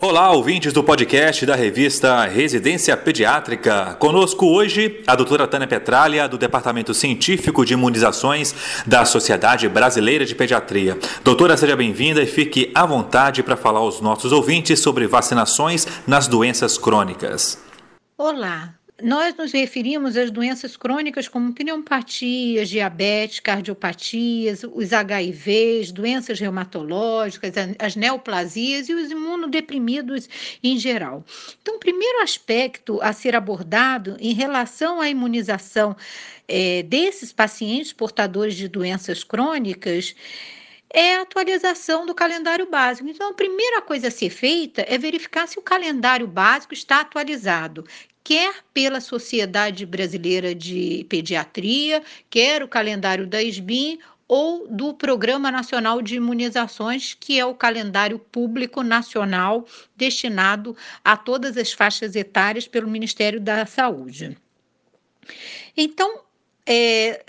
Olá, ouvintes do podcast da revista Residência Pediátrica. Conosco hoje a doutora Tânia Petralha, do Departamento Científico de Imunizações da Sociedade Brasileira de Pediatria. Doutora, seja bem-vinda e fique à vontade para falar aos nossos ouvintes sobre vacinações nas doenças crônicas. Olá, nós nos referimos às doenças crônicas como pneumopatias, diabetes, cardiopatias, os HIVs, doenças reumatológicas, as neoplasias e os imunodeprimidos em geral. Então, o primeiro aspecto a ser abordado em relação à imunização é, desses pacientes portadores de doenças crônicas é a atualização do calendário básico. Então, a primeira coisa a ser feita é verificar se o calendário básico está atualizado, quer pela Sociedade Brasileira de Pediatria, quer o calendário da SBIM ou do Programa Nacional de Imunizações, que é o calendário público nacional destinado a todas as faixas etárias pelo Ministério da Saúde. Então, é,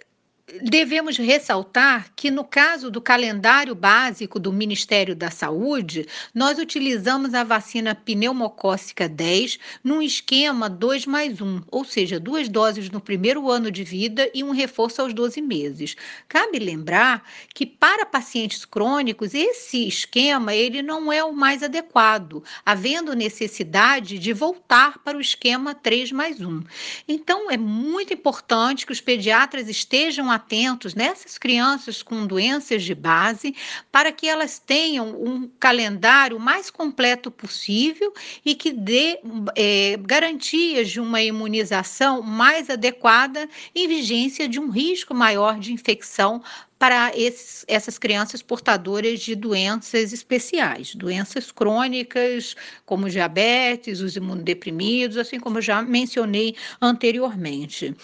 devemos ressaltar que, no caso do calendário básico do Ministério da Saúde, nós utilizamos a vacina pneumocócica 10 num esquema 2 mais 1, ou seja, duas doses no primeiro ano de vida e um reforço aos 12 meses. Cabe lembrar que, para pacientes crônicos, esse esquema ele não é o mais adequado, havendo necessidade de voltar para o esquema 3 mais 1. Então, é muito importante que os pediatras estejam atentos nessas crianças com doenças de base, para que elas tenham um calendário mais completo possível e que dê é, garantias de uma imunização mais adequada em vigência de um risco maior de infecção para esses, essas crianças portadoras de doenças especiais, doenças crônicas, como diabetes, os imunodeprimidos, assim como já mencionei anteriormente.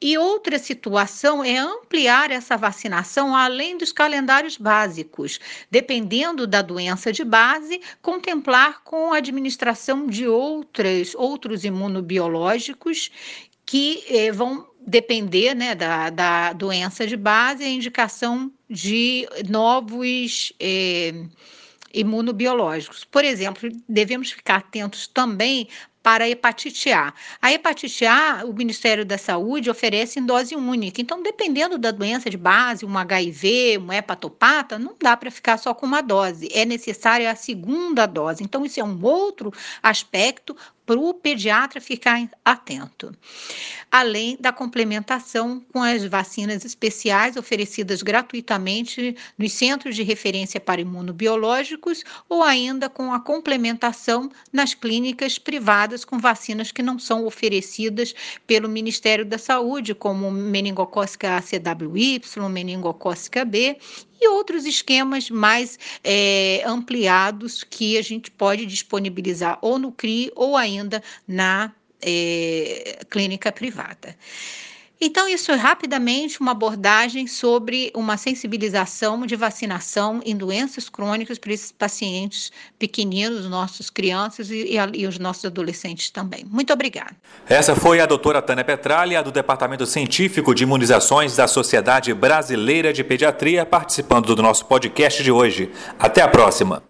E outra situação é ampliar essa vacinação além dos calendários básicos, dependendo da doença de base, contemplar com a administração de outras, outros imunobiológicos que eh, vão depender né, da, da doença de base, a indicação de novos eh, imunobiológicos. Por exemplo, devemos ficar atentos também para a hepatite A. A hepatite A, o Ministério da Saúde oferece em dose única. Então, dependendo da doença de base, um HIV, um hepatopata, não dá para ficar só com uma dose. É necessária a segunda dose. Então, isso é um outro aspecto para o pediatra ficar atento. Além da complementação com as vacinas especiais oferecidas gratuitamente nos centros de referência para imunobiológicos ou ainda com a complementação nas clínicas privadas com vacinas que não são oferecidas pelo Ministério da Saúde, como meningocócica ACWY, meningocócica B e outros esquemas mais é, ampliados que a gente pode disponibilizar ou no CRI ou ainda na é, clínica privada. Então, isso é rapidamente uma abordagem sobre uma sensibilização de vacinação em doenças crônicas para esses pacientes pequeninos, nossos crianças e, e, e, os nossos adolescentes também. Muito obrigada. Essa foi a doutora Tânia Petralha, do Departamento Científico de Imunizações da Sociedade Brasileira de Pediatria, participando do nosso podcast de hoje. Até a próxima.